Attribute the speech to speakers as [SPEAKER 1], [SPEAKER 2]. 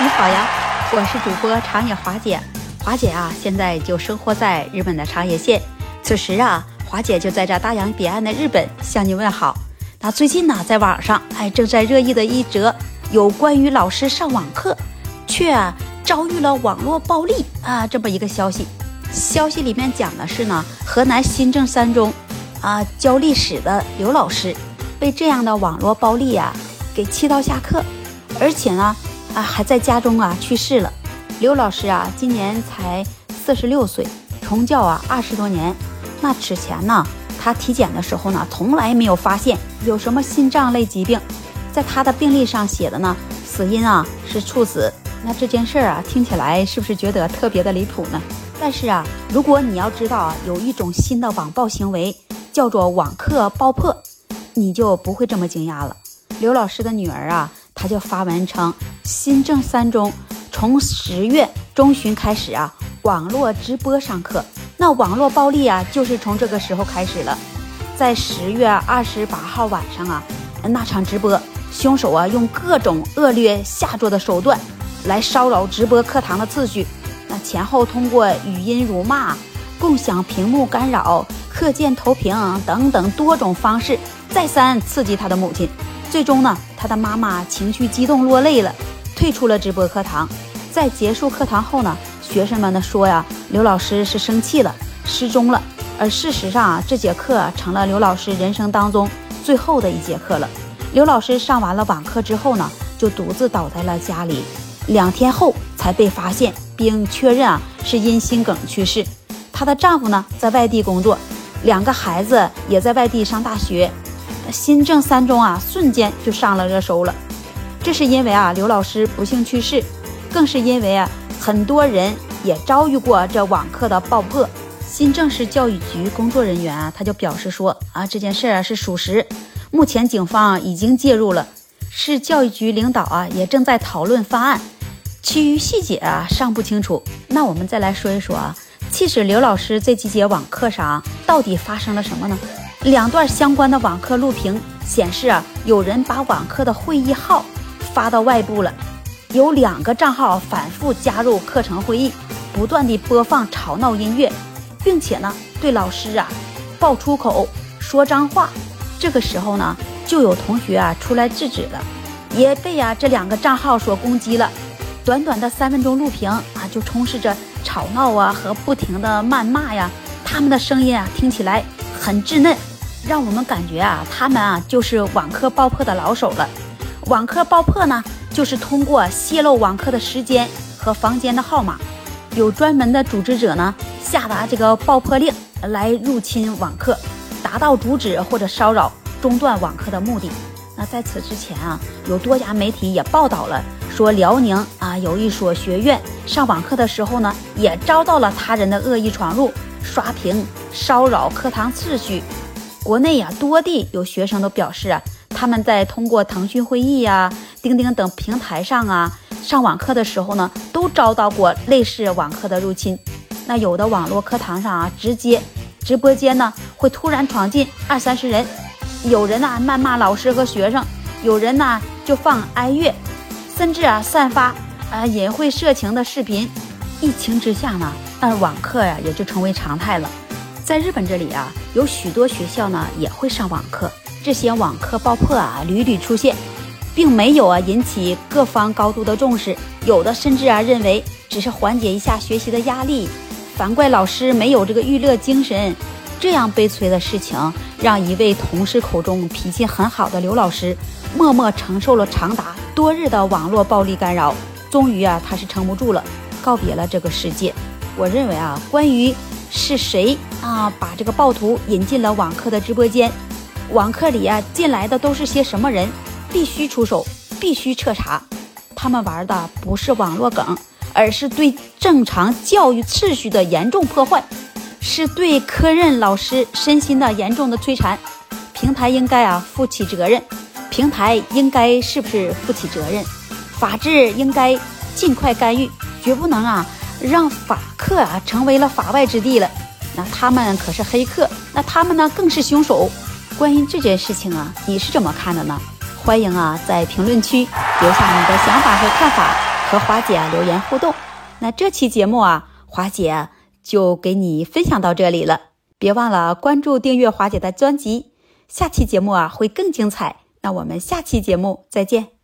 [SPEAKER 1] 你好呀，我是主播长野华姐。华姐啊，现在就生活在日本的长野县。此时啊，华姐就在这大洋彼岸的日本向你问好。那最近呢，在网上哎正在热议的一则有关于老师上网课却遭遇了网络暴力啊这么一个消息。消息里面讲的是呢，河南新郑三中啊教历史的刘老师被这样的网络暴力啊给气到下课，而且呢啊还在家中啊去世了。刘老师啊，今年才四十六岁，从教啊二十多年。那此前呢，他体检的时候呢，从来没有发现有什么心脏类疾病。在他的病历上写的呢，死因啊是猝死。那这件事儿啊，听起来是不是觉得特别的离谱呢？但是啊，如果你要知道啊，有一种新的网暴行为叫做网课爆破，你就不会这么惊讶了。刘老师的女儿啊，他就发文称，新郑三中。从十月中旬开始啊，网络直播上课，那网络暴力啊，就是从这个时候开始了。在十月二十八号晚上啊，那场直播，凶手啊用各种恶劣下作的手段来骚扰直播课堂的秩序。那前后通过语音辱骂、共享屏幕干扰、课件投屏等等多种方式，再三刺激他的母亲。最终呢，他的妈妈情绪激动落泪了，退出了直播课堂。在结束课堂后呢，学生们呢说呀，刘老师是生气了，失踪了。而事实上啊，这节课成了刘老师人生当中最后的一节课了。刘老师上完了网课之后呢，就独自倒在了家里，两天后才被发现并确认啊是因心梗去世。她的丈夫呢在外地工作，两个孩子也在外地上大学。新郑三中啊，瞬间就上了热搜了。这是因为啊，刘老师不幸去世。更是因为啊，很多人也遭遇过这网课的爆破。新郑市教育局工作人员啊，他就表示说啊，这件事啊是属实。目前警方已经介入了，市教育局领导啊也正在讨论方案，其余细节啊尚不清楚。那我们再来说一说啊，其实刘老师这几节网课上到底发生了什么呢？两段相关的网课录屏显示啊，有人把网课的会议号发到外部了。有两个账号反复加入课程会议，不断地播放吵闹音乐，并且呢对老师啊爆粗口、说脏话。这个时候呢，就有同学啊出来制止了，也被啊这两个账号所攻击了。短短的三分钟录屏啊，就充斥着吵闹啊和不停的谩骂呀，他们的声音啊听起来很稚嫩，让我们感觉啊他们啊就是网课爆破的老手了。网课爆破呢？就是通过泄露网课的时间和房间的号码，有专门的组织者呢下达这个爆破令来入侵网课，达到阻止或者骚扰、中断网课的目的。那在此之前啊，有多家媒体也报道了，说辽宁啊有一所学院上网课的时候呢，也遭到了他人的恶意闯入、刷屏、骚扰课堂秩序。国内呀多地有学生都表示啊，他们在通过腾讯会议呀。钉钉等平台上啊，上网课的时候呢，都遭到过类似网课的入侵。那有的网络课堂上啊，直接直播间呢会突然闯进二三十人，有人呢谩骂老师和学生，有人呢就放哀乐，甚至啊散发啊淫秽色情的视频。疫情之下呢，那网课呀也就成为常态了。在日本这里啊，有许多学校呢也会上网课，这些网课爆破啊屡屡出现。并没有啊引起各方高度的重视，有的甚至啊认为只是缓解一下学习的压力，反怪老师没有这个娱乐精神。这样悲催的事情，让一位同事口中脾气很好的刘老师，默默承受了长达多日的网络暴力干扰。终于啊，他是撑不住了，告别了这个世界。我认为啊，关于是谁啊把这个暴徒引进了网课的直播间，网课里啊进来的都是些什么人？必须出手，必须彻查。他们玩的不是网络梗，而是对正常教育秩序的严重破坏，是对科任老师身心的严重的摧残。平台应该啊负起责任，平台应该是不是负起责任？法治应该尽快干预，绝不能啊让法克啊成为了法外之地了。那他们可是黑客，那他们呢更是凶手。关于这件事情啊，你是怎么看的呢？欢迎啊，在评论区留下你的想法和看法。和华姐留言互动。那这期节目啊，华姐就给你分享到这里了。别忘了关注、订阅华姐的专辑，下期节目啊会更精彩。那我们下期节目再见。